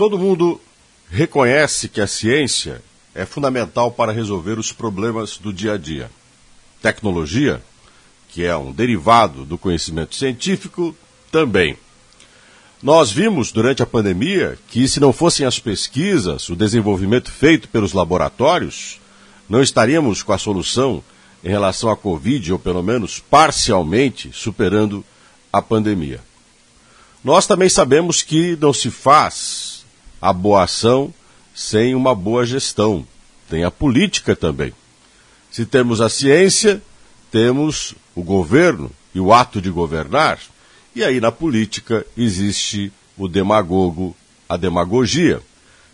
Todo mundo reconhece que a ciência é fundamental para resolver os problemas do dia a dia. Tecnologia, que é um derivado do conhecimento científico, também. Nós vimos durante a pandemia que, se não fossem as pesquisas, o desenvolvimento feito pelos laboratórios, não estaríamos com a solução em relação à Covid, ou pelo menos parcialmente superando a pandemia. Nós também sabemos que não se faz a boa ação sem uma boa gestão. Tem a política também. Se temos a ciência, temos o governo e o ato de governar. E aí na política existe o demagogo, a demagogia.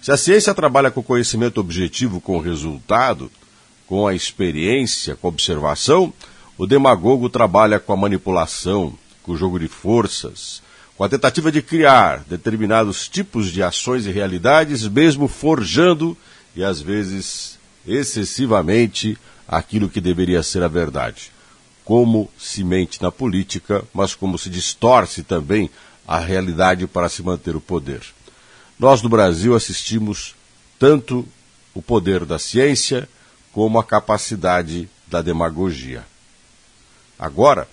Se a ciência trabalha com conhecimento objetivo, com resultado, com a experiência, com a observação, o demagogo trabalha com a manipulação, com o jogo de forças, com a tentativa de criar determinados tipos de ações e realidades, mesmo forjando e às vezes excessivamente aquilo que deveria ser a verdade. Como se mente na política, mas como se distorce também a realidade para se manter o poder. Nós no Brasil assistimos tanto o poder da ciência como a capacidade da demagogia. Agora,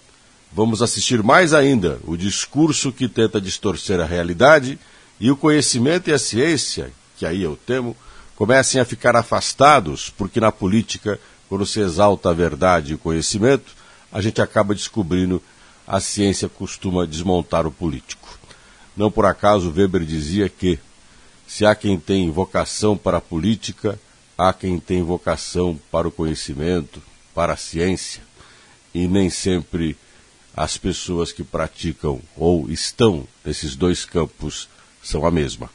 vamos assistir mais ainda o discurso que tenta distorcer a realidade e o conhecimento e a ciência, que aí eu temo, comecem a ficar afastados, porque na política, quando se exalta a verdade e o conhecimento, a gente acaba descobrindo a ciência costuma desmontar o político. Não por acaso Weber dizia que se há quem tem vocação para a política, há quem tem vocação para o conhecimento, para a ciência, e nem sempre as pessoas que praticam ou estão nesses dois campos são a mesma.